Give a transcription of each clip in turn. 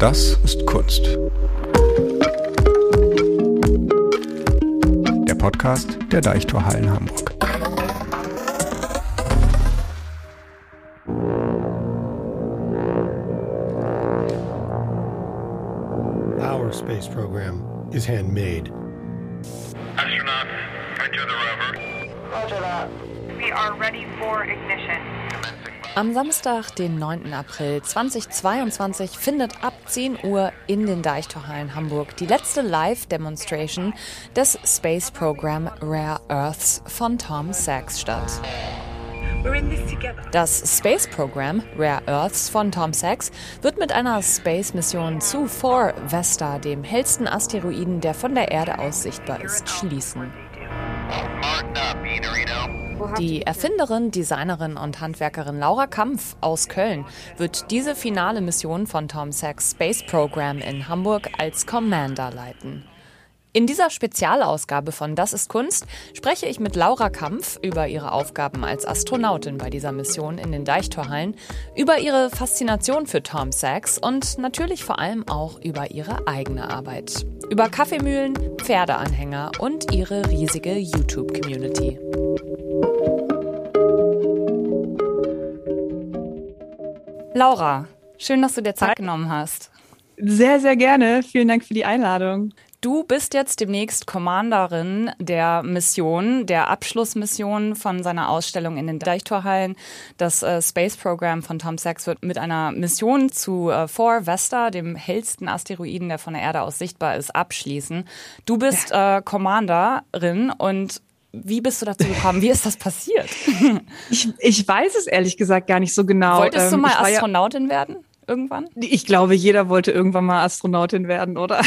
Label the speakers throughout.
Speaker 1: Das ist Kunst. Der Podcast der Deichtorhallen Hamburg.
Speaker 2: Our space program is handmade.
Speaker 3: Astronaut, right to the rover.
Speaker 4: Roger that.
Speaker 5: We are ready for ignition.
Speaker 6: Am Samstag, den 9. April 2022, findet ab 10 Uhr in den Deichtorhallen Hamburg die letzte Live-Demonstration des Space Program Rare Earths von Tom Sachs statt. Das Space Program Rare Earths von Tom Sachs wird mit einer Space-Mission zu 4 Vesta, dem hellsten Asteroiden, der von der Erde aus sichtbar ist, schließen. Die Erfinderin, Designerin und Handwerkerin Laura Kampf aus Köln wird diese finale Mission von Tom Sachs Space Program in Hamburg als Commander leiten. In dieser Spezialausgabe von Das ist Kunst spreche ich mit Laura Kampf über ihre Aufgaben als Astronautin bei dieser Mission in den Deichtorhallen, über ihre Faszination für Tom Sachs und natürlich vor allem auch über ihre eigene Arbeit. Über Kaffeemühlen, Pferdeanhänger und ihre riesige YouTube-Community. Laura, schön, dass du dir Zeit genommen hast.
Speaker 7: Sehr, sehr gerne. Vielen Dank für die Einladung.
Speaker 6: Du bist jetzt demnächst Commanderin der Mission, der Abschlussmission von seiner Ausstellung in den Deichtorhallen. Das äh, Space Program von Tom Sachs wird mit einer Mission zu äh, 4 Vesta, dem hellsten Asteroiden, der von der Erde aus sichtbar ist, abschließen. Du bist äh, Commanderin und wie bist du dazu gekommen? Wie ist das passiert?
Speaker 7: Ich, ich weiß es ehrlich gesagt gar nicht so genau.
Speaker 6: Wolltest du
Speaker 7: Ähm,
Speaker 6: mal
Speaker 7: ich war ja-
Speaker 6: Astronautin werden? Irgendwann?
Speaker 7: Ich glaube, jeder wollte irgendwann mal Astronautin werden, oder?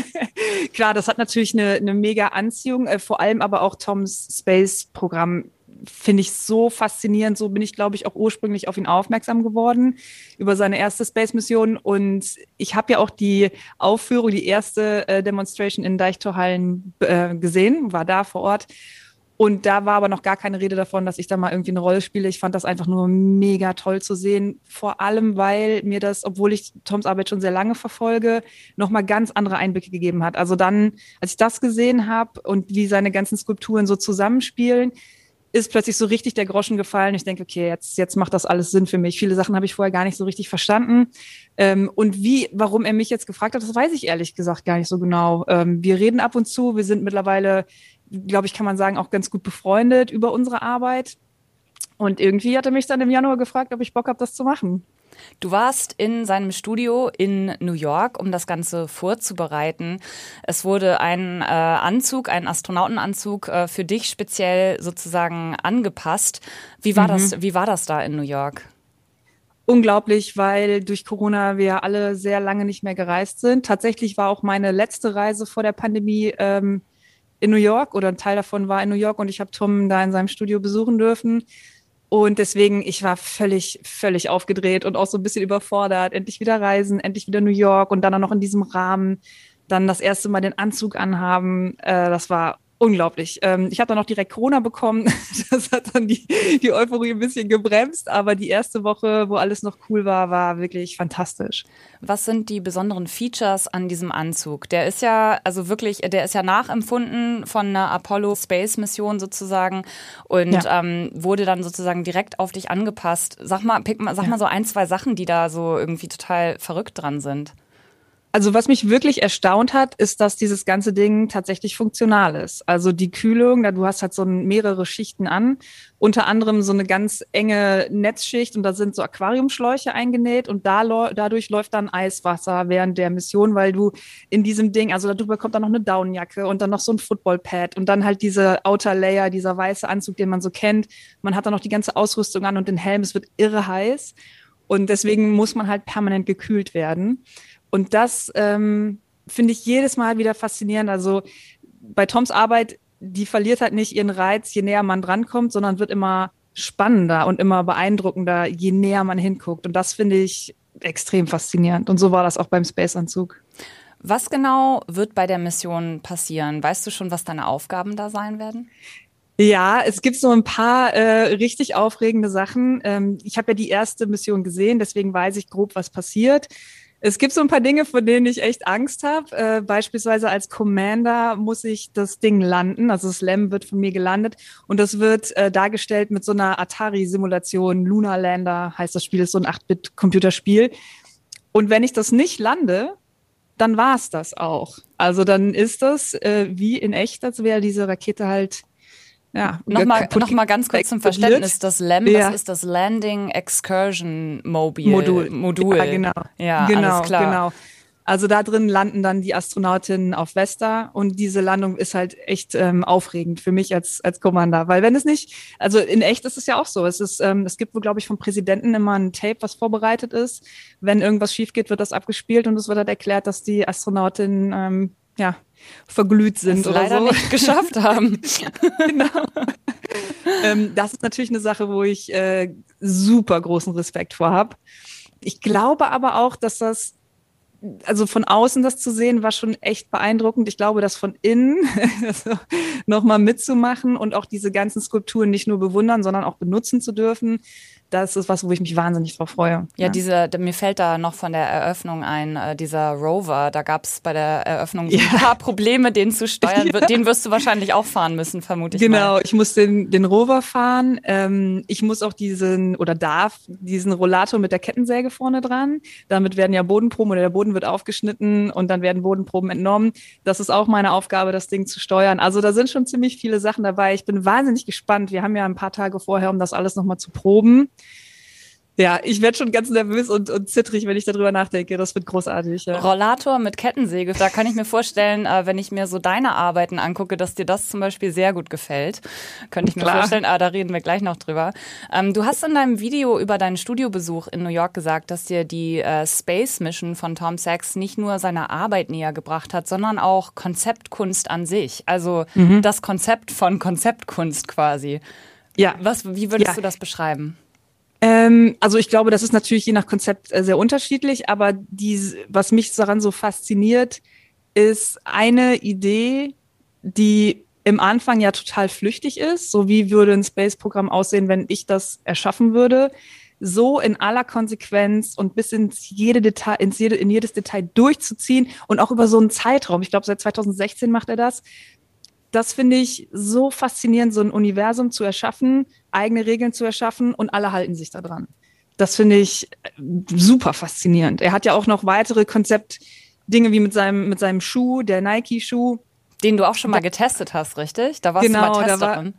Speaker 7: Klar, das hat natürlich eine, eine mega Anziehung, äh, vor allem aber auch Toms Space-Programm finde ich so faszinierend. So bin ich, glaube ich, auch ursprünglich auf ihn aufmerksam geworden über seine erste Space-Mission. Und ich habe ja auch die Aufführung, die erste äh, Demonstration in Deichtorhallen äh, gesehen, war da vor Ort. Und da war aber noch gar keine Rede davon, dass ich da mal irgendwie eine Rolle spiele. Ich fand das einfach nur mega toll zu sehen. Vor allem, weil mir das, obwohl ich Toms Arbeit schon sehr lange verfolge, nochmal ganz andere Einblicke gegeben hat. Also dann, als ich das gesehen habe und wie seine ganzen Skulpturen so zusammenspielen, ist plötzlich so richtig der Groschen gefallen. Ich denke, okay, jetzt, jetzt macht das alles Sinn für mich. Viele Sachen habe ich vorher gar nicht so richtig verstanden. Ähm, und wie, warum er mich jetzt gefragt hat, das weiß ich ehrlich gesagt gar nicht so genau. Ähm, wir reden ab und zu. Wir sind mittlerweile, glaube ich, kann man sagen, auch ganz gut befreundet über unsere Arbeit. Und irgendwie hat er mich dann im Januar gefragt, ob ich Bock habe, das zu machen.
Speaker 6: Du warst in seinem Studio in New York, um das Ganze vorzubereiten. Es wurde ein äh, Anzug, ein Astronautenanzug äh, für dich speziell sozusagen angepasst. Wie war das? Wie war das da in New York?
Speaker 7: unglaublich, weil durch Corona wir alle sehr lange nicht mehr gereist sind. Tatsächlich war auch meine letzte Reise vor der Pandemie ähm, in New York oder ein Teil davon war in New York und ich habe Tom da in seinem Studio besuchen dürfen. Und deswegen, ich war völlig, völlig aufgedreht und auch so ein bisschen überfordert. Endlich wieder reisen, endlich wieder New York und dann noch in diesem Rahmen. Dann das erste Mal den Anzug anhaben. Äh, das war unglaublich. Ähm, ich habe dann auch direkt Corona bekommen. Das hat dann die, die Euphorie ein bisschen gebremst. Aber die erste Woche, wo alles noch cool war, war wirklich fantastisch.
Speaker 6: Was sind die besonderen Features an diesem Anzug? Der ist ja, also wirklich, der ist ja nachempfunden von einer Apollo Space Mission sozusagen und
Speaker 7: Ja.
Speaker 6: ähm, wurde dann sozusagen direkt auf dich angepasst. Sag mal, pick mal, sag mal so ein, zwei Sachen, die da so irgendwie total verrückt dran sind.
Speaker 7: Also was mich wirklich erstaunt hat, ist, dass dieses ganze Ding tatsächlich funktional ist. Also die Kühlung, da du hast halt so mehrere Schichten an, unter anderem so eine ganz enge Netzschicht und da sind so Aquariumschläuche eingenäht und da, dadurch läuft dann Eiswasser während der Mission, weil du in diesem Ding, also darüber kommt dann noch eine Downjacke und dann noch so ein Footballpad und dann halt diese Outer Layer, dieser weiße Anzug, den man so kennt. Man hat dann noch die ganze Ausrüstung an und den Helm, es wird irre heiß und deswegen muss man halt permanent gekühlt werden. Und das ähm, finde ich jedes Mal wieder faszinierend. Also bei Toms Arbeit, die verliert halt nicht ihren Reiz, je näher man drankommt, sondern wird immer spannender und immer beeindruckender, je näher man hinguckt. Und das finde ich extrem faszinierend. Und so war das auch beim Space-Anzug.
Speaker 6: Was genau wird bei der Mission passieren? Weißt du schon, was deine Aufgaben da sein werden?
Speaker 7: Ja, es gibt so ein paar äh, richtig aufregende Sachen. Ähm, ich habe ja die erste Mission gesehen, deswegen weiß ich grob, was passiert. Es gibt so ein paar Dinge, vor denen ich echt Angst habe. Äh, beispielsweise als Commander muss ich das Ding landen. Also das LEM wird von mir gelandet und das wird äh, dargestellt mit so einer Atari-Simulation. Lunar Lander heißt das Spiel, ist so ein 8-Bit-Computerspiel. Und wenn ich das nicht lande, dann war es das auch. Also dann ist das äh, wie in echt, als wäre diese Rakete halt ja,
Speaker 6: nochmal noch mal ganz kurz zum Verständnis. Das LAM, ja. das ist das Landing Excursion Mobile
Speaker 7: Modul.
Speaker 6: Modul.
Speaker 7: Ja, genau.
Speaker 6: Ja,
Speaker 7: genau,
Speaker 6: alles klar.
Speaker 7: genau. Also da drin landen dann die Astronautinnen auf Vesta und diese Landung ist halt echt ähm, aufregend für mich als als Commander, weil wenn es nicht, also in echt ist es ja auch so. Es ist, ähm, es gibt wohl glaube ich vom Präsidenten immer ein Tape, was vorbereitet ist. Wenn irgendwas schief geht, wird das abgespielt und es wird halt erklärt, dass die Astronautinnen ähm, ja verglüht sind
Speaker 6: das
Speaker 7: oder
Speaker 6: leider
Speaker 7: so.
Speaker 6: nicht geschafft haben.
Speaker 7: genau. ähm, das ist natürlich eine Sache, wo ich äh, super großen Respekt vor habe. Ich glaube aber auch, dass das, also von außen das zu sehen, war schon echt beeindruckend. Ich glaube, das von innen also nochmal mitzumachen und auch diese ganzen Skulpturen nicht nur bewundern, sondern auch benutzen zu dürfen, das ist was, wo ich mich wahnsinnig drauf freue.
Speaker 6: Ja, diese, mir fällt da noch von der Eröffnung ein, äh, dieser Rover, da gab es bei der Eröffnung so ein
Speaker 7: Ja.
Speaker 6: paar Probleme, den zu steuern.
Speaker 7: Ja.
Speaker 6: Den wirst du wahrscheinlich auch fahren müssen, vermute ich
Speaker 7: Genau,
Speaker 6: mal.
Speaker 7: ich muss den, den Rover fahren. Ähm, ich muss auch diesen oder darf diesen Rollator mit der Kettensäge vorne dran. Damit werden ja Bodenproben oder der Boden wird aufgeschnitten und dann werden Bodenproben entnommen. Das ist auch meine Aufgabe, das Ding zu steuern. Also da sind schon ziemlich viele Sachen dabei. Ich bin wahnsinnig gespannt. Wir haben ja ein paar Tage vorher, um das alles nochmal zu proben. Ja, ich werde schon ganz nervös und, und zittrig, wenn ich darüber nachdenke. Das wird großartig. Ja.
Speaker 6: Rollator mit Kettensäge, da kann ich mir vorstellen, äh, wenn ich mir so deine Arbeiten angucke, dass dir das zum Beispiel sehr gut gefällt. Könnte ich mir
Speaker 7: Klar.
Speaker 6: vorstellen, aber da reden wir gleich noch drüber. Ähm, du hast in deinem Video über deinen Studiobesuch in New York gesagt, dass dir die äh, Space Mission von Tom Sachs nicht nur seine Arbeit näher gebracht hat, sondern auch Konzeptkunst an sich. Also das Konzept von Konzeptkunst quasi.
Speaker 7: Ja.
Speaker 6: Was, wie würdest
Speaker 7: Ja.
Speaker 6: du das beschreiben?
Speaker 7: Ähm, also ich glaube, das ist natürlich je nach Konzept äh, sehr unterschiedlich, aber die, was mich daran so fasziniert, ist eine Idee, die im Anfang ja total flüchtig ist. So wie würde ein Space-Programm aussehen, wenn ich das erschaffen würde? So in aller Konsequenz und bis ins jede Detail, ins jede, in jedes Detail durchzuziehen und auch über so einen Zeitraum. Ich glaube, seit 2016 macht er das. Das finde ich so faszinierend, so ein Universum zu erschaffen, eigene Regeln zu erschaffen und alle halten sich da dran. Das finde ich äh, super faszinierend. Er hat ja auch noch weitere Konzeptdinge wie mit seinem, mit seinem Schuh, der Nike-Schuh.
Speaker 6: Den du auch schon mal getestet hast, richtig? Da warst
Speaker 7: Genau,
Speaker 6: du mal
Speaker 7: da war-
Speaker 6: Testerin.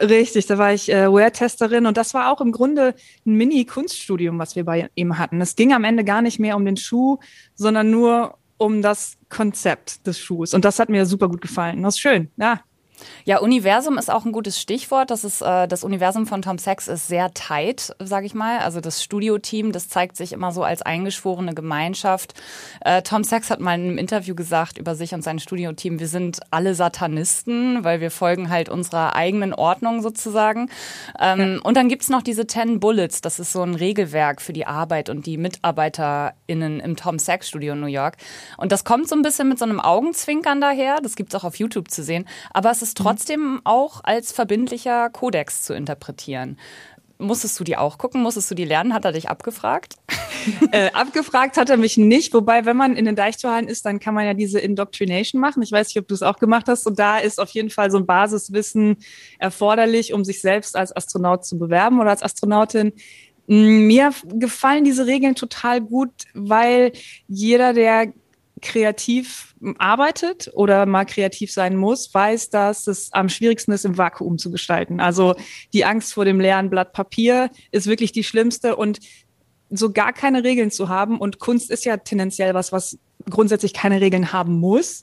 Speaker 7: Richtig, da war ich äh, Wear-Testerin und das war auch im Grunde ein Mini-Kunststudium, was wir bei ihm hatten. Es ging am Ende gar nicht mehr um den Schuh, sondern nur um das Konzept des Schuhs. Und das hat mir super gut gefallen. Das ist schön, ja.
Speaker 6: Ja, Universum ist auch ein gutes Stichwort. Das ist äh, das Universum von Tom Sachs ist sehr tight, sage ich mal. Also das Studioteam, das zeigt sich immer so als eingeschworene Gemeinschaft. Äh, Tom Sachs hat mal in einem Interview gesagt über sich und sein Studioteam: Wir sind alle Satanisten, weil wir folgen halt unserer eigenen Ordnung sozusagen. Ähm, Und dann gibt's noch diese Ten Bullets. Das ist so ein Regelwerk für die Arbeit und die MitarbeiterInnen im Tom Sachs Studio in New York. Und das kommt so ein bisschen mit so einem Augenzwinkern daher. Das gibt's auch auf YouTube zu sehen. Aber es ist trotzdem auch als verbindlicher Kodex zu interpretieren. Musstest du die auch gucken? Musstest du die lernen? Hat er dich abgefragt?
Speaker 7: Äh, abgefragt hat er mich nicht, wobei, wenn man in den Deichtorhallen ist, dann kann man ja diese Indoctrination machen. Ich weiß nicht, ob du es auch gemacht hast. Und da ist auf jeden Fall so ein Basiswissen erforderlich, um sich selbst als Astronaut zu bewerben oder als Astronautin. Mm, Mir gefallen diese Regeln total gut, weil jeder, der kreativ arbeitet oder mal kreativ sein muss, weiß, dass es am schwierigsten ist, im Vakuum zu gestalten. Also die Angst vor dem leeren Blatt Papier ist wirklich die schlimmste und so gar keine Regeln zu haben. Und Kunst ist ja tendenziell was, was grundsätzlich keine Regeln haben muss,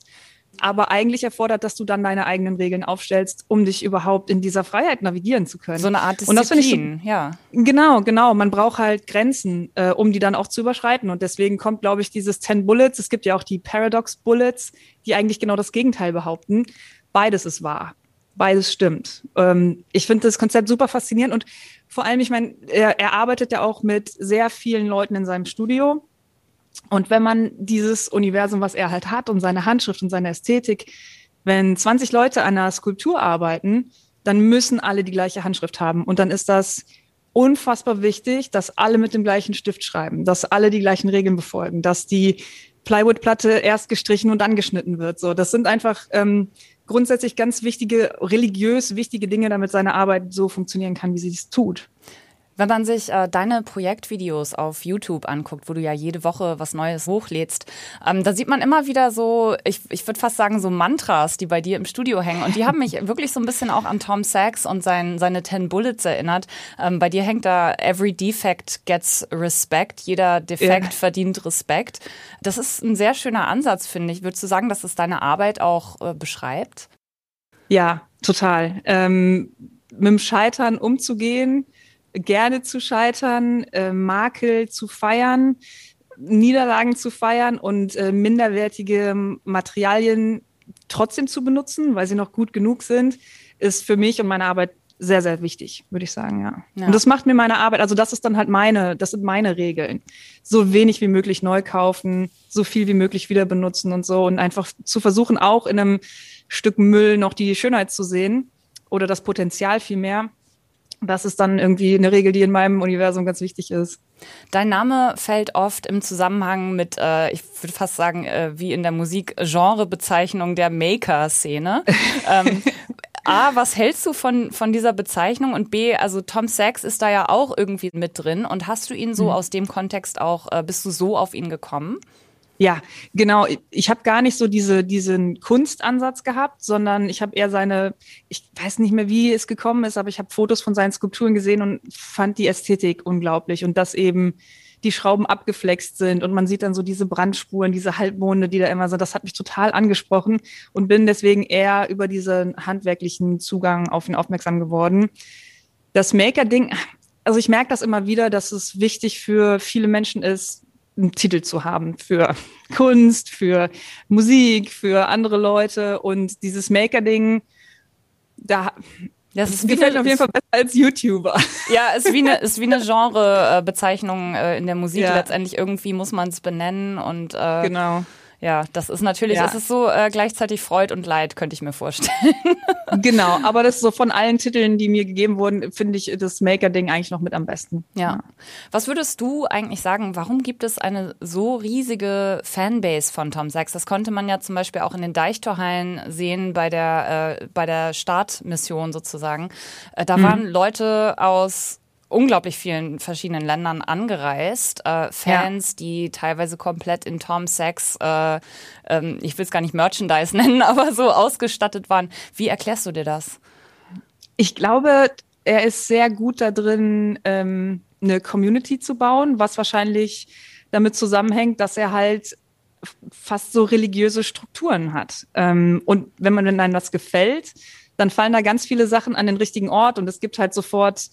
Speaker 7: aber eigentlich erfordert, dass du dann deine eigenen Regeln aufstellst, um dich überhaupt in dieser Freiheit navigieren zu können.
Speaker 6: So eine Art
Speaker 7: Und das finde ich so-
Speaker 6: Disziplin, ja.
Speaker 7: Genau, genau. Man braucht halt Grenzen, äh, um die dann auch zu überschreiten. Und deswegen kommt, glaube ich, dieses 10 Bullets. Es gibt ja auch die Paradox Bullets, die eigentlich genau das Gegenteil behaupten. Beides ist wahr. Beides stimmt. Ähm, ich finde das Konzept super faszinierend und vor allem, ich meine, er, er arbeitet ja auch mit sehr vielen Leuten in seinem Studio. Und wenn man dieses Universum, was er halt hat und seine Handschrift und seine Ästhetik, wenn 20 Leute an einer Skulptur arbeiten, dann müssen alle die gleiche Handschrift haben. Und dann ist das unfassbar wichtig, dass alle mit dem gleichen Stift schreiben, dass alle die gleichen Regeln befolgen, dass die Plywood-Platte erst gestrichen und dann geschnitten wird. So, das sind einfach ähm, grundsätzlich ganz wichtige, religiös wichtige Dinge, damit seine Arbeit so funktionieren kann, wie sie es tut.
Speaker 6: Wenn man sich äh, deine Projektvideos auf YouTube anguckt, wo du ja jede Woche was Neues hochlädst, ähm, da sieht man immer wieder so, ich, ich würde fast sagen, so Mantras, die bei dir im Studio hängen. Und die haben mich wirklich so ein bisschen auch an Tom Sachs und sein, seine Ten Bullets erinnert. Ähm, bei dir hängt da Every Defect gets respect. Jeder Defekt ja. verdient Respekt. Das ist ein sehr schöner Ansatz, finde ich. Würdest du sagen, dass es deine Arbeit auch äh, beschreibt?
Speaker 7: Ja, total. Ähm, mit dem Scheitern umzugehen, gerne zu scheitern, äh, Makel zu feiern, Niederlagen zu feiern und äh, minderwertige Materialien trotzdem zu benutzen, weil sie noch gut genug sind, ist für mich und meine Arbeit sehr, sehr wichtig, würde ich sagen, ja. ja. Und das macht mir meine Arbeit, also das ist dann halt meine, das sind meine Regeln. So wenig wie möglich neu kaufen, so viel wie möglich wieder benutzen und so und einfach zu versuchen, auch in einem Stück Müll noch die Schönheit zu sehen oder das Potenzial viel mehr das ist dann irgendwie eine Regel, die in meinem Universum ganz wichtig ist.
Speaker 6: Dein Name fällt oft im Zusammenhang mit, äh, ich würde fast sagen, äh, wie in der Musik, Genrebezeichnung der Maker-Szene. ähm, A, was hältst du von, von dieser Bezeichnung? Und B, also Tom Sachs ist da ja auch irgendwie mit drin. Und hast du ihn so mhm. aus dem Kontext auch, äh, bist du so auf ihn gekommen?
Speaker 7: Ja, genau. Ich habe gar nicht so diese, diesen Kunstansatz gehabt, sondern ich habe eher seine, ich weiß nicht mehr, wie es gekommen ist, aber ich habe Fotos von seinen Skulpturen gesehen und fand die Ästhetik unglaublich und dass eben die Schrauben abgeflext sind und man sieht dann so diese Brandspuren, diese Halbmonde, die da immer sind. Das hat mich total angesprochen und bin deswegen eher über diesen handwerklichen Zugang auf ihn aufmerksam geworden. Das Maker-Ding, also ich merke das immer wieder, dass es wichtig für viele Menschen ist, einen Titel zu haben für Kunst, für Musik, für andere Leute und dieses Maker-Ding, da das ist gefällt auf jeden Fall besser als YouTuber.
Speaker 6: Ja, ist wie eine, ist wie eine Genrebezeichnung äh, in der Musik. Ja. Letztendlich irgendwie muss man es benennen und äh,
Speaker 7: genau.
Speaker 6: Ja, das ist natürlich, ja. es ist so äh, gleichzeitig Freud und Leid, könnte ich mir vorstellen.
Speaker 7: genau, aber das ist so von allen Titeln, die mir gegeben wurden, finde ich das Maker-Ding eigentlich noch mit am besten.
Speaker 6: Ja. Was würdest du eigentlich sagen, warum gibt es eine so riesige Fanbase von Tom Sachs? Das konnte man ja zum Beispiel auch in den Deichtorhallen sehen bei der, äh, bei der Startmission sozusagen. Äh, da mhm. waren Leute aus unglaublich vielen verschiedenen Ländern angereist. Äh, Fans, ja. die teilweise komplett in Tom Sachs, äh, ähm, ich will es gar nicht Merchandise nennen, aber so ausgestattet waren. Wie erklärst du dir das?
Speaker 7: Ich glaube, er ist sehr gut da drin, ähm, eine Community zu bauen, was wahrscheinlich damit zusammenhängt, dass er halt fast so religiöse Strukturen hat. Ähm, und wenn man wenn einem das gefällt, dann fallen da ganz viele Sachen an den richtigen Ort und es gibt halt sofort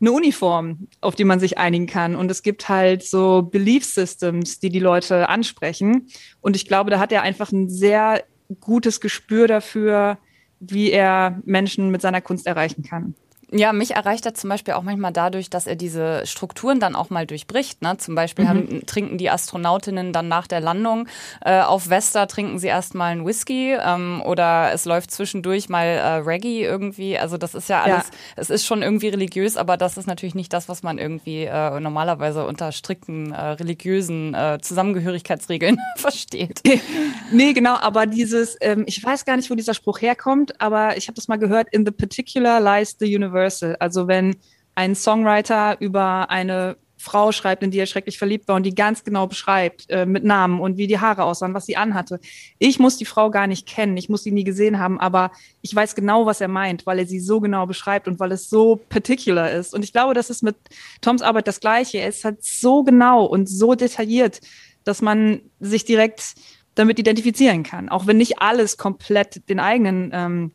Speaker 7: eine Uniform, auf die man sich einigen kann. Und es gibt halt so Belief Systems, die die Leute ansprechen. Und ich glaube, da hat er einfach ein sehr gutes Gespür dafür, wie er Menschen mit seiner Kunst erreichen kann.
Speaker 6: Ja, mich erreicht er zum Beispiel auch manchmal dadurch, dass er diese Strukturen dann auch mal durchbricht. Ne? Zum Beispiel mhm. haben, trinken die Astronautinnen dann nach der Landung äh, auf Vesta, trinken sie erstmal einen Whisky ähm, oder es läuft zwischendurch mal äh, Reggae irgendwie. Also das ist ja alles, ja. es ist schon irgendwie religiös, aber das ist natürlich nicht das, was man irgendwie äh, normalerweise unter strikten äh, religiösen äh, Zusammengehörigkeitsregeln versteht.
Speaker 7: nee, genau, aber dieses, ähm, ich weiß gar nicht, wo dieser Spruch herkommt, aber ich habe das mal gehört, in the particular lies the universe universal. Also wenn ein Songwriter über eine Frau schreibt, in die er schrecklich verliebt war und die ganz genau beschreibt, äh, mit Namen und wie die Haare aussahen, was sie anhatte. Ich muss die Frau gar nicht kennen, ich muss sie nie gesehen haben, aber ich weiß genau, was er meint, weil er sie so genau beschreibt und weil es so particular ist. Und ich glaube, das ist mit Toms Arbeit das Gleiche. Er ist halt so genau und so detailliert, dass man sich direkt damit identifizieren kann. Auch wenn nicht alles komplett den eigenen ähm,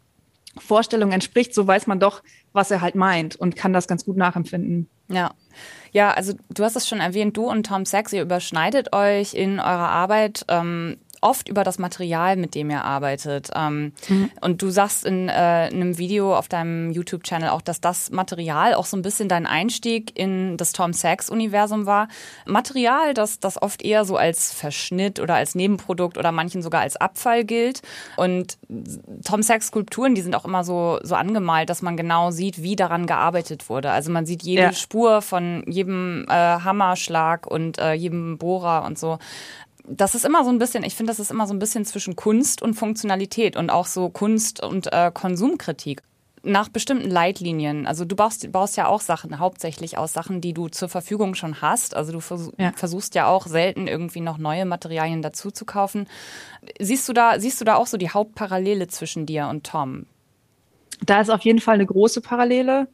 Speaker 7: Vorstellungen entspricht, so weiß man doch, was er halt meint und kann das ganz gut nachempfinden.
Speaker 6: Ja. Ja, also du hast es schon erwähnt, du und Tom Sachs, ihr überschneidet euch in eurer Arbeit. Ähm, oft über das Material, mit dem ihr arbeitet. Ähm, mhm. Und du sagst in, äh, in einem Video auf deinem YouTube-Channel auch, dass das Material auch so ein bisschen dein Einstieg in das Tom Sachs-Universum war. Material, das, das oft eher so als Verschnitt oder als Nebenprodukt oder manchen sogar als Abfall gilt. Und Tom Sachs-Skulpturen, die sind auch immer so, so angemalt, dass man genau sieht, wie daran gearbeitet wurde. Also man sieht jede ja. Spur von jedem äh, Hammerschlag und äh, jedem Bohrer und so das ist immer so ein bisschen, ich finde, das ist immer so ein bisschen zwischen Kunst und Funktionalität und auch so Kunst und äh, Konsumkritik. Nach bestimmten Leitlinien. Also du baust, baust ja auch Sachen, hauptsächlich aus Sachen, die du zur Verfügung schon hast. Also du vers ja. versuchst ja auch selten irgendwie noch neue Materialien dazu zu kaufen. Siehst du da, siehst du da auch so die Hauptparallele zwischen dir und Tom?
Speaker 7: Da ist auf jeden Fall eine große Parallele.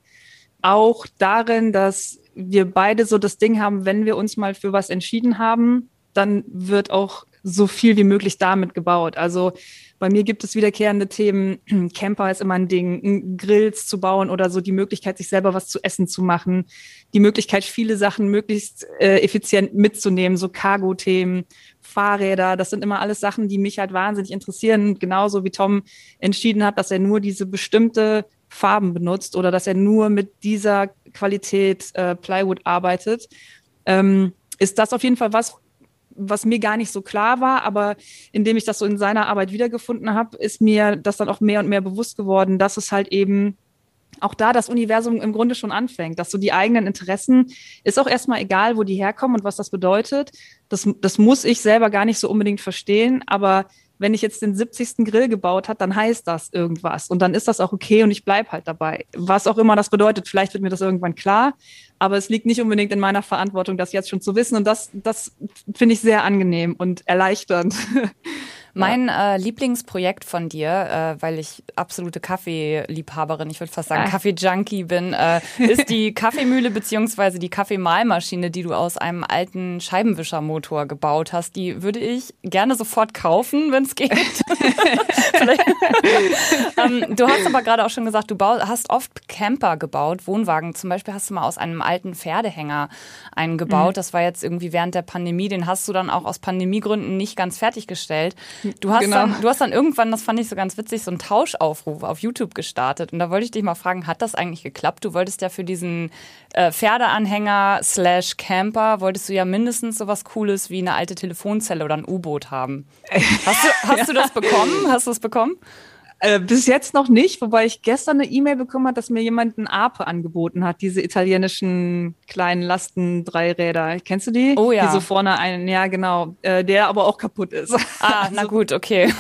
Speaker 7: Auch darin, dass wir beide so das Ding haben, wenn wir uns mal für was entschieden haben, dann wird auch so viel wie möglich damit gebaut. Also bei mir gibt es wiederkehrende Themen. Camper ist immer ein Ding, Grills zu bauen oder so die Möglichkeit, sich selber was zu essen zu machen. Die Möglichkeit, viele Sachen möglichst äh, effizient mitzunehmen, so Cargo-Themen, Fahrräder. Das sind immer alles Sachen, die mich halt wahnsinnig interessieren. Genauso wie Tom entschieden hat, dass er nur diese bestimmte Farben benutzt oder dass er nur mit dieser Qualität äh, Plywood arbeitet. Ähm, ist das auf jeden Fall was, was mir gar nicht so klar war, aber indem ich das so in seiner Arbeit wiedergefunden habe, ist mir das dann auch mehr und mehr bewusst geworden, dass es halt eben auch da das Universum im Grunde schon anfängt, dass so die eigenen Interessen ist auch erstmal egal, wo die herkommen und was das bedeutet. Das, das muss ich selber gar nicht so unbedingt verstehen, aber wenn ich jetzt den 70. Grill gebaut hat, dann heißt das irgendwas. Und dann ist das auch okay und ich bleibe halt dabei. Was auch immer das bedeutet, vielleicht wird mir das irgendwann klar, aber es liegt nicht unbedingt in meiner Verantwortung, das jetzt schon zu wissen. Und das, das finde ich sehr angenehm und erleichternd.
Speaker 6: Mein äh, Lieblingsprojekt von dir, äh, weil ich absolute Kaffeeliebhaberin, ich würde fast sagen Kaffee-Junkie bin, äh, ist die Kaffeemühle beziehungsweise die Kaffeemahlmaschine, die du aus einem alten Scheibenwischermotor gebaut hast. Die würde ich gerne sofort kaufen, wenn es geht. ähm, du hast aber gerade auch schon gesagt, du hast oft Camper gebaut, Wohnwagen. Zum Beispiel hast du mal aus einem alten Pferdehänger einen gebaut. Mhm. Das war jetzt irgendwie während der Pandemie. Den hast du dann auch aus Pandemiegründen nicht ganz fertiggestellt. Du hast, genau. dann, du hast dann irgendwann, das fand ich so ganz witzig, so einen Tauschaufruf auf YouTube gestartet. Und da wollte ich dich mal fragen, hat das eigentlich geklappt? Du wolltest ja für diesen äh, Pferdeanhänger slash Camper, wolltest du ja mindestens so was Cooles wie eine alte Telefonzelle oder ein U-Boot haben. Hast, du, hast ja. du das bekommen? Hast du es bekommen?
Speaker 7: Äh, bis jetzt noch nicht, wobei ich gestern eine E-Mail bekommen habe, dass mir jemand ein Ape angeboten hat, diese italienischen kleinen Lasten-Dreiräder. Kennst du die?
Speaker 6: Oh ja.
Speaker 7: Die so vorne einen, ja genau, äh, der aber auch kaputt ist.
Speaker 6: Ah, na gut, okay.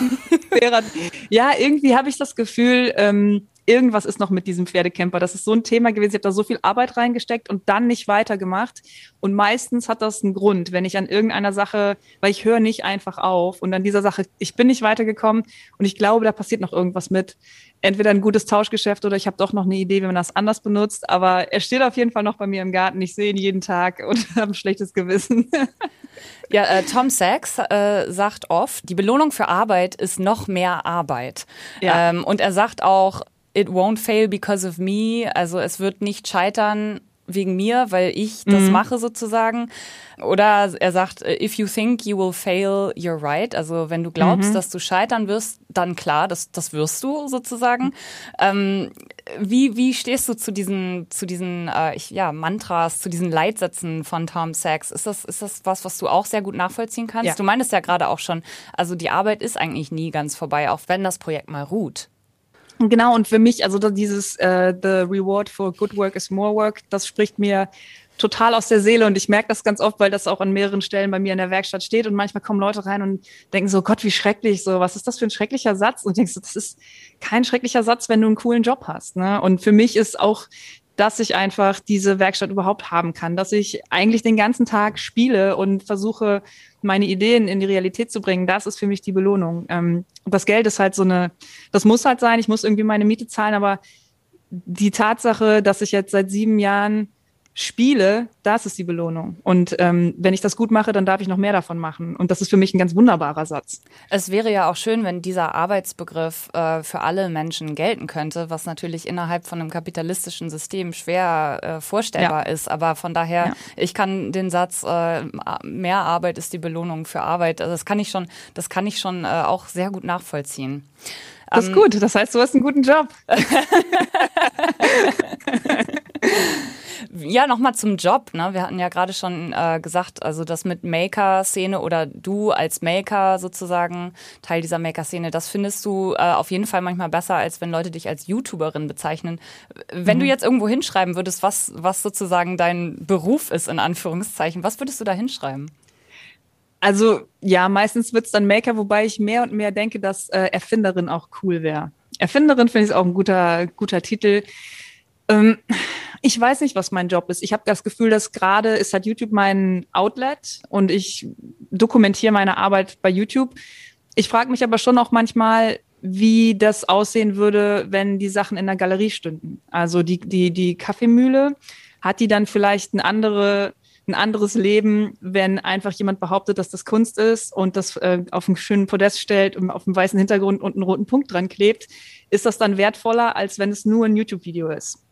Speaker 7: ja, irgendwie habe ich das Gefühl, ähm, irgendwas ist noch mit diesem Pferdecamper. Das ist so ein Thema gewesen. Ich habe da so viel Arbeit reingesteckt und dann nicht weitergemacht. Und meistens hat das einen Grund, wenn ich an irgendeiner Sache, weil ich höre nicht einfach auf und an dieser Sache, ich bin nicht weitergekommen und ich glaube, da passiert noch irgendwas mit. Entweder ein gutes Tauschgeschäft oder ich habe doch noch eine Idee, wie man das anders benutzt. Aber er steht auf jeden Fall noch bei mir im Garten. Ich sehe ihn jeden Tag und habe ein schlechtes Gewissen.
Speaker 6: Ja, äh, Tom Sachs äh, sagt oft, die Belohnung für Arbeit ist noch mehr Arbeit. Ja. Ähm, und er sagt auch, it won't fail because of me. Also es wird nicht scheitern wegen mir, weil ich das mhm. mache sozusagen. Oder er sagt, if you think you will fail, you're right. Also wenn du glaubst, mhm. dass du scheitern wirst, dann klar, das, das wirst du sozusagen. Ähm, wie, wie stehst du zu diesen, zu diesen äh, ja, Mantras, zu diesen Leitsätzen von Tom Sachs? Ist das, ist das was, was du auch sehr gut nachvollziehen kannst? Ja. Du meintest ja gerade auch schon, also die Arbeit ist eigentlich nie ganz vorbei, auch wenn das Projekt mal ruht.
Speaker 7: Genau, und für mich, also dieses äh, The Reward for Good Work is More Work, das spricht mir total aus der Seele und ich merke das ganz oft, weil das auch an mehreren Stellen bei mir in der Werkstatt steht und manchmal kommen Leute rein und denken so, Gott, wie schrecklich, so, was ist das für ein schrecklicher Satz? Und denkst du, das ist kein schrecklicher Satz, wenn du einen coolen Job hast. Ne? Und für mich ist auch dass ich einfach diese Werkstatt überhaupt haben kann, dass ich eigentlich den ganzen Tag spiele und versuche, meine Ideen in die Realität zu bringen. Das ist für mich die Belohnung. Ähm, das Geld ist halt so eine, das muss halt sein, ich muss irgendwie meine Miete zahlen, aber die Tatsache, dass ich jetzt seit sieben Jahren spiele, das ist die Belohnung. Und ähm, wenn ich das gut mache, dann darf ich noch mehr davon machen. Und das ist für mich ein ganz wunderbarer Satz.
Speaker 6: Es wäre ja auch schön, wenn dieser Arbeitsbegriff äh, für alle Menschen gelten könnte, was natürlich innerhalb von einem kapitalistischen System schwer äh, vorstellbar ja. ist. Aber von daher, ja. ich kann den Satz, äh, mehr Arbeit ist die Belohnung für Arbeit, also das kann ich schon, das kann ich schon äh, auch sehr gut nachvollziehen.
Speaker 7: Das ist ähm, gut. Das heißt, du hast einen guten Job.
Speaker 6: ja, nochmal zum Job. Ne? Wir hatten ja gerade schon äh, gesagt, also das mit Maker-Szene oder du als Maker sozusagen, Teil dieser Maker-Szene, das findest du äh, auf jeden Fall manchmal besser, als wenn Leute dich als YouTuberin bezeichnen. Wenn mhm. du jetzt irgendwo hinschreiben würdest, was, was sozusagen dein Beruf ist, in Anführungszeichen, was würdest du da hinschreiben?
Speaker 7: Also ja, meistens wird's dann Maker, wobei ich mehr und mehr denke, dass äh, Erfinderin auch cool wäre. Erfinderin finde ich auch ein guter, guter Titel. Ähm, ich weiß nicht, was mein Job ist. Ich habe das Gefühl, dass gerade ist halt YouTube mein Outlet und ich dokumentiere meine Arbeit bei YouTube. Ich frage mich aber schon auch manchmal, wie das aussehen würde, wenn die Sachen in der Galerie stünden. Also die, die, die Kaffeemühle, hat die dann vielleicht eine andere ein anderes Leben, wenn einfach jemand behauptet, dass das Kunst ist und das äh, auf einen schönen Podest stellt und auf einem weißen Hintergrund und einen roten Punkt dran klebt, ist das dann wertvoller, als wenn es nur ein YouTube-Video ist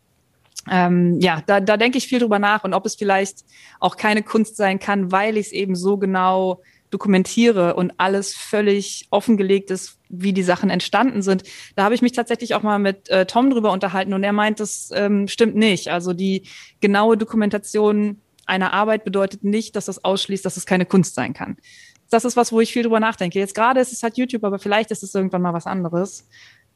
Speaker 7: ähm, ja, da, da denke ich viel drüber nach und ob es vielleicht auch keine Kunst sein kann, weil ich es eben so genau dokumentiere und alles völlig offengelegt ist, wie die Sachen entstanden sind. Da habe ich mich tatsächlich auch mal mit äh, Tom drüber unterhalten und er meint, das ähm, stimmt nicht. Also die genaue Dokumentation einer Arbeit bedeutet nicht, dass das ausschließt, dass es keine Kunst sein kann. Das ist was, wo ich viel drüber nachdenke. Jetzt gerade ist es halt YouTube, aber vielleicht ist es irgendwann mal was anderes.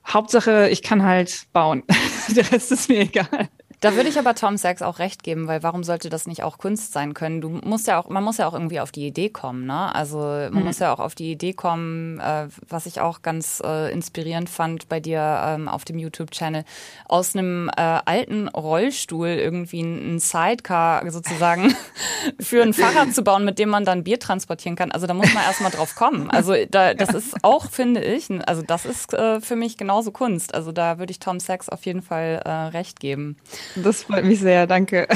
Speaker 7: Hauptsache, ich kann halt bauen. Der Rest ist mir egal.
Speaker 6: Da würde ich aber Tom Sachs auch recht geben, weil warum sollte das nicht auch Kunst sein können? Du musst ja auch, man muss ja auch irgendwie auf die Idee kommen, ne? Also man mhm. muss ja auch auf die Idee kommen, äh, was ich auch ganz äh, inspirierend fand bei dir ähm, auf dem YouTube-Channel, aus einem äh, alten Rollstuhl irgendwie ein Sidecar sozusagen für ein Fahrrad zu bauen, mit dem man dann Bier transportieren kann. Also da muss man erstmal drauf kommen. Also da, das ist auch, finde ich, also das ist äh, für mich genauso Kunst. Also da würde ich Tom Sachs auf jeden Fall äh, recht geben.
Speaker 7: Das freut mich sehr, danke.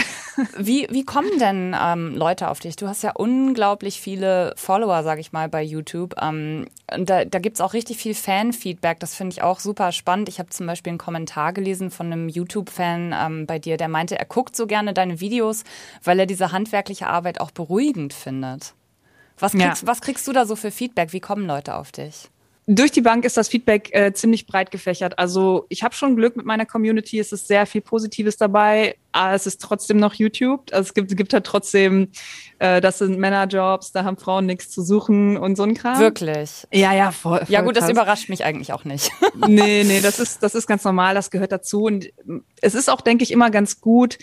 Speaker 6: Wie, wie kommen denn ähm, Leute auf dich? Du hast ja unglaublich viele Follower, sag ich mal, bei YouTube. Ähm, da da gibt es auch richtig viel Fan-Feedback. Das finde ich auch super spannend. Ich habe zum Beispiel einen Kommentar gelesen von einem YouTube-Fan ähm, bei dir, der meinte, er guckt so gerne deine Videos, weil er diese handwerkliche Arbeit auch beruhigend findet. Was kriegst, ja. was kriegst du da so für Feedback? Wie kommen Leute auf dich?
Speaker 7: Durch die Bank ist das Feedback äh, ziemlich breit gefächert. Also ich habe schon Glück mit meiner Community. Es ist sehr viel Positives dabei. Aber es ist trotzdem noch YouTube. Also es gibt, gibt halt trotzdem, äh, das sind Männerjobs, da haben Frauen nichts zu suchen und so ein Kram.
Speaker 6: Wirklich?
Speaker 7: Ja, ja, voll. voll
Speaker 6: ja gut, krass. das überrascht mich eigentlich auch nicht.
Speaker 7: nee, nee, das ist, das ist ganz normal, das gehört dazu. Und es ist auch, denke ich, immer ganz gut,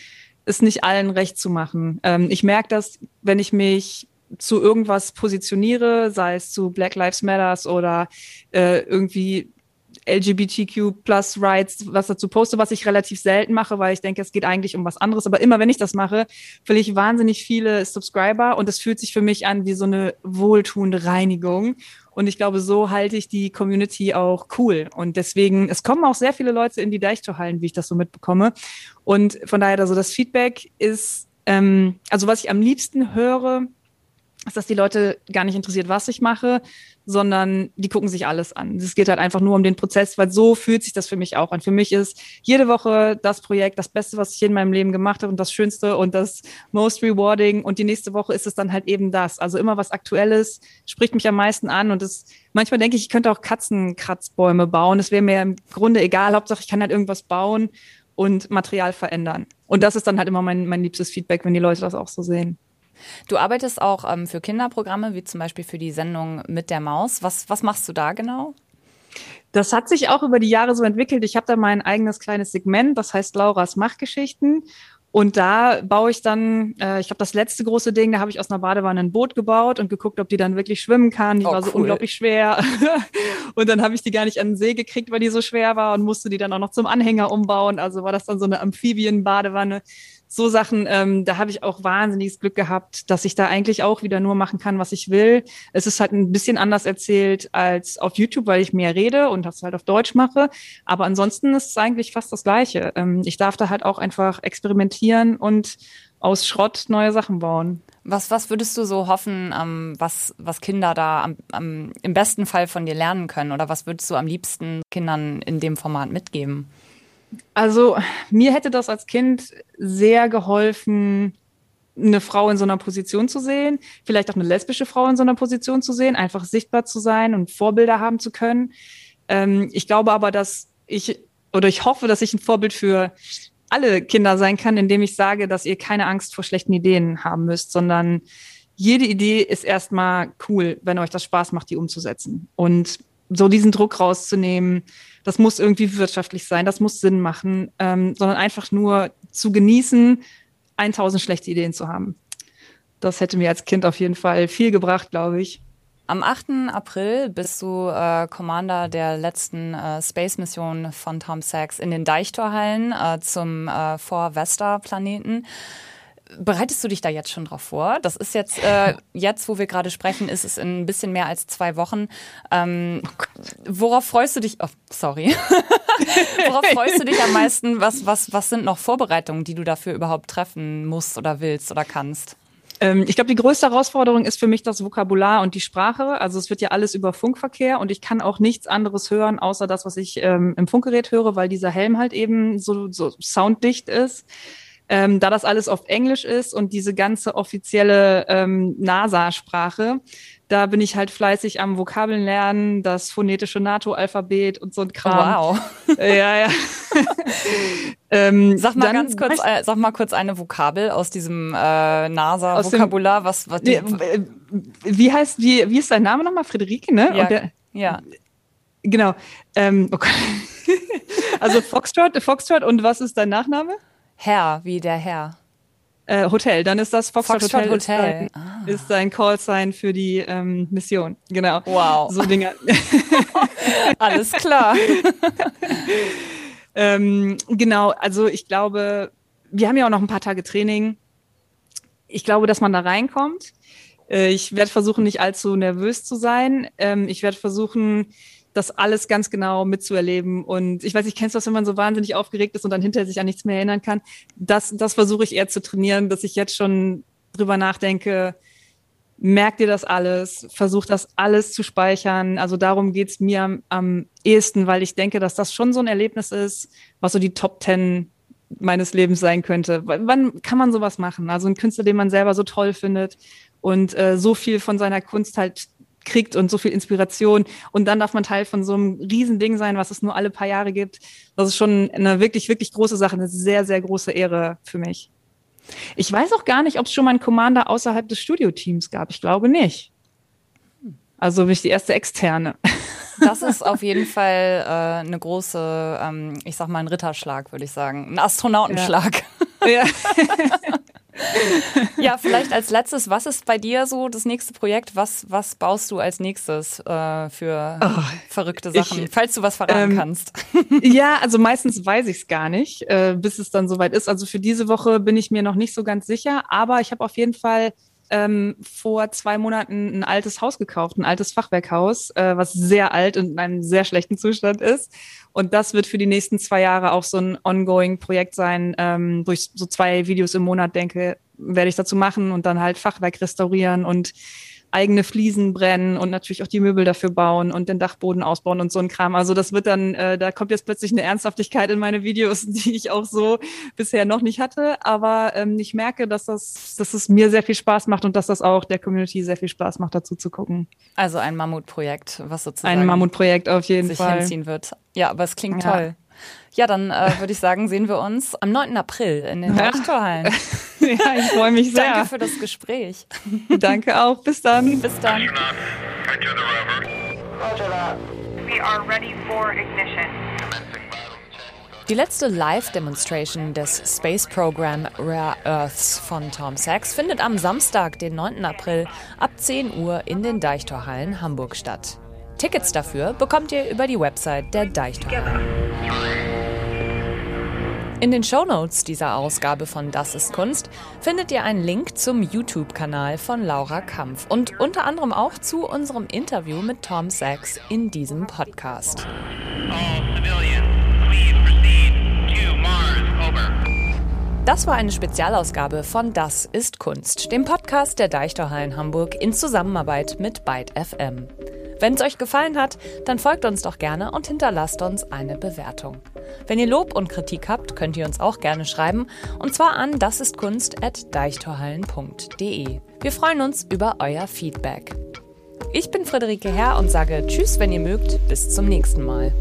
Speaker 7: es nicht allen recht zu machen. Ähm, ich merke das, wenn ich mich zu irgendwas positioniere, sei es zu Black Lives Matters oder äh, irgendwie LGBTQ plus Rights, was dazu poste, was ich relativ selten mache, weil ich denke, es geht eigentlich um was anderes. Aber immer wenn ich das mache, will ich wahnsinnig viele Subscriber und es fühlt sich für mich an wie so eine wohltuende Reinigung. Und ich glaube, so halte ich die Community auch cool. Und deswegen, es kommen auch sehr viele Leute in die Deichtorhallen, wie ich das so mitbekomme. Und von daher, also das Feedback ist, ähm, also was ich am liebsten höre, ist, dass die Leute gar nicht interessiert, was ich mache, sondern die gucken sich alles an. Es geht halt einfach nur um den Prozess, weil so fühlt sich das für mich auch an. Für mich ist jede Woche das Projekt das Beste, was ich in meinem Leben gemacht habe und das Schönste und das most rewarding. Und die nächste Woche ist es dann halt eben das. Also immer was Aktuelles spricht mich am meisten an und das, manchmal denke ich, ich könnte auch Katzenkratzbäume bauen. Es wäre mir im Grunde egal. Hauptsache, ich kann halt irgendwas bauen und Material verändern. Und das ist dann halt immer mein, mein liebstes Feedback, wenn die Leute das auch so sehen.
Speaker 6: Du arbeitest auch ähm, für Kinderprogramme, wie zum Beispiel für die Sendung mit der Maus. Was, was machst du da genau?
Speaker 7: Das hat sich auch über die Jahre so entwickelt. Ich habe da mein eigenes kleines Segment, das heißt Lauras Machgeschichten. Und da baue ich dann, äh, ich glaube, das letzte große Ding, da habe ich aus einer Badewanne ein Boot gebaut und geguckt, ob die dann wirklich schwimmen kann. Die oh, war so cool. unglaublich schwer. und dann habe ich die gar nicht an den See gekriegt, weil die so schwer war und musste die dann auch noch zum Anhänger umbauen. Also war das dann so eine Amphibienbadewanne so Sachen, ähm, da habe ich auch wahnsinniges Glück gehabt, dass ich da eigentlich auch wieder nur machen kann, was ich will. Es ist halt ein bisschen anders erzählt als auf YouTube, weil ich mehr rede und das halt auf Deutsch mache. Aber ansonsten ist es eigentlich fast das Gleiche. Ähm, ich darf da halt auch einfach experimentieren und aus Schrott neue Sachen bauen.
Speaker 6: Was, was würdest du so hoffen, ähm, was, was Kinder da am, am, im besten Fall von dir lernen können? Oder was würdest du am liebsten Kindern in dem Format mitgeben?
Speaker 7: Also mir hätte das als Kind sehr geholfen, eine Frau in so einer Position zu sehen, vielleicht auch eine lesbische Frau in so einer Position zu sehen, einfach sichtbar zu sein und Vorbilder haben zu können. Ähm, ich glaube aber, dass ich oder ich hoffe, dass ich ein Vorbild für alle Kinder sein kann, indem ich sage, dass ihr keine Angst vor schlechten Ideen haben müsst, sondern jede Idee ist erstmal cool, wenn euch das Spaß macht, die umzusetzen. Und so diesen Druck rauszunehmen, das muss irgendwie wirtschaftlich sein, das muss Sinn machen, ähm, sondern einfach nur zu genießen, 1000 schlechte Ideen zu haben. Das hätte mir als Kind auf jeden Fall viel gebracht, glaube ich.
Speaker 6: Am 8. April bist du äh, Commander der letzten äh, Space-Mission von Tom Sachs in den Deichtorhallen äh, zum äh, Vor-Vesta-Planeten. Bereitest du dich da jetzt schon drauf vor? Das ist jetzt, äh, jetzt, wo wir gerade sprechen, ist es in ein bisschen mehr als zwei Wochen. Ähm, worauf freust du dich? Oh, sorry. worauf freust du dich am meisten? Was, was, was sind noch Vorbereitungen, die du dafür überhaupt treffen musst oder willst oder kannst?
Speaker 7: Ähm, ich glaube, die größte Herausforderung ist für mich das Vokabular und die Sprache. Also es wird ja alles über Funkverkehr und ich kann auch nichts anderes hören, außer das, was ich ähm, im Funkgerät höre, weil dieser Helm halt eben so, so sounddicht ist. Ähm, da das alles auf Englisch ist und diese ganze offizielle ähm, NASA-Sprache, da bin ich halt fleißig am Vokabeln lernen, das phonetische NATO-Alphabet und so ein Kram.
Speaker 6: Wow.
Speaker 7: Ja, ja. ähm,
Speaker 6: sag mal ganz kurz, äh, sag mal kurz eine Vokabel aus diesem äh, NASA-Vokabular. Was, was
Speaker 7: die, wie heißt, wie, wie ist dein Name nochmal? Friederike, ne?
Speaker 6: Ja. Der, ja.
Speaker 7: Genau. Ähm, okay. also Foxtrot, Foxtrot und was ist dein Nachname?
Speaker 6: Herr, wie der Herr.
Speaker 7: Äh, Hotel, dann ist das Foxtrot,
Speaker 6: Foxtrot
Speaker 7: Hotel,
Speaker 6: Hotel.
Speaker 7: Ist, dein, ah. ist dein Callsign für die ähm, Mission. Genau.
Speaker 6: Wow.
Speaker 7: So Dinge.
Speaker 6: Alles klar.
Speaker 7: ähm, genau, also ich glaube, wir haben ja auch noch ein paar Tage Training. Ich glaube, dass man da reinkommt. Äh, ich werde versuchen, nicht allzu nervös zu sein. Ähm, ich werde versuchen, das alles ganz genau mitzuerleben. Und ich weiß, ich kennst das, wenn man so wahnsinnig aufgeregt ist und dann hinterher sich an nichts mehr erinnern kann. Das, das versuche ich eher zu trainieren, dass ich jetzt schon drüber nachdenke, merkt ihr das alles, versucht das alles zu speichern. Also darum geht's mir am, am ehesten, weil ich denke, dass das schon so ein Erlebnis ist, was so die Top Ten meines Lebens sein könnte. Wann kann man sowas machen? Also ein Künstler, den man selber so toll findet und äh, so viel von seiner Kunst halt kriegt und so viel Inspiration. Und dann darf man Teil von so einem Riesending sein, was es nur alle paar Jahre gibt. Das ist schon eine wirklich, wirklich große Sache, eine sehr, sehr große Ehre für mich. Ich weiß auch gar nicht, ob es schon mal einen Commander außerhalb des Studioteams gab. Ich glaube nicht. Also bin ich die erste externe.
Speaker 6: Das ist auf jeden Fall äh, eine große, ähm, ich sag mal, ein Ritterschlag, würde ich sagen. Ein Astronautenschlag.
Speaker 7: Ja. ja.
Speaker 6: ja, vielleicht als letztes, was ist bei dir so das nächste Projekt? Was, was baust du als nächstes äh, für oh, verrückte Sachen, ich, falls du was verraten ähm, kannst?
Speaker 7: ja, also meistens weiß ich es gar nicht, äh, bis es dann soweit ist. Also für diese Woche bin ich mir noch nicht so ganz sicher, aber ich habe auf jeden Fall ähm, vor zwei Monaten ein altes Haus gekauft, ein altes Fachwerkhaus, äh, was sehr alt und in einem sehr schlechten Zustand ist. Und das wird für die nächsten zwei Jahre auch so ein ongoing Projekt sein, ähm, wo ich so zwei Videos im Monat denke, werde ich dazu machen und dann halt Fachwerk restaurieren und eigene Fliesen brennen und natürlich auch die Möbel dafür bauen und den Dachboden ausbauen und so ein Kram. Also das wird dann, äh, da kommt jetzt plötzlich eine Ernsthaftigkeit in meine Videos, die ich auch so bisher noch nicht hatte. Aber ähm, ich merke, dass das, dass es mir sehr viel Spaß macht und dass das auch der Community sehr viel Spaß macht, dazu zu gucken.
Speaker 6: Also ein Mammutprojekt, was sozusagen
Speaker 7: ein Mammutprojekt auf jeden
Speaker 6: sich
Speaker 7: Fall
Speaker 6: hinziehen wird. Ja, aber es klingt ja. toll. Ja, dann äh, würde ich sagen, sehen wir uns am 9. April in den Deichtorhallen.
Speaker 7: ja, ich freue mich sehr.
Speaker 6: Danke für das Gespräch.
Speaker 7: Danke auch. Bis dann.
Speaker 6: Bis dann. Die letzte Live-Demonstration des Space Program Rare Earths von Tom Sachs findet am Samstag, den 9. April ab 10 Uhr in den Deichtorhallen Hamburg statt. Tickets dafür bekommt ihr über die Website der Deichtorhallen. In den Shownotes dieser Ausgabe von Das ist Kunst findet ihr einen Link zum YouTube-Kanal von Laura Kampf und unter anderem auch zu unserem Interview mit Tom Sachs in diesem Podcast. Das war eine Spezialausgabe von Das ist Kunst, dem Podcast der Deichtorhallen Hamburg in Zusammenarbeit mit Byte FM. Wenn es euch gefallen hat, dann folgt uns doch gerne und hinterlasst uns eine Bewertung. Wenn ihr Lob und Kritik habt, könnt ihr uns auch gerne schreiben und zwar an dasistkunst@deichtorhallen.de. Wir freuen uns über euer Feedback. Ich bin Friederike Herr und sage Tschüss, wenn ihr mögt. Bis zum nächsten Mal.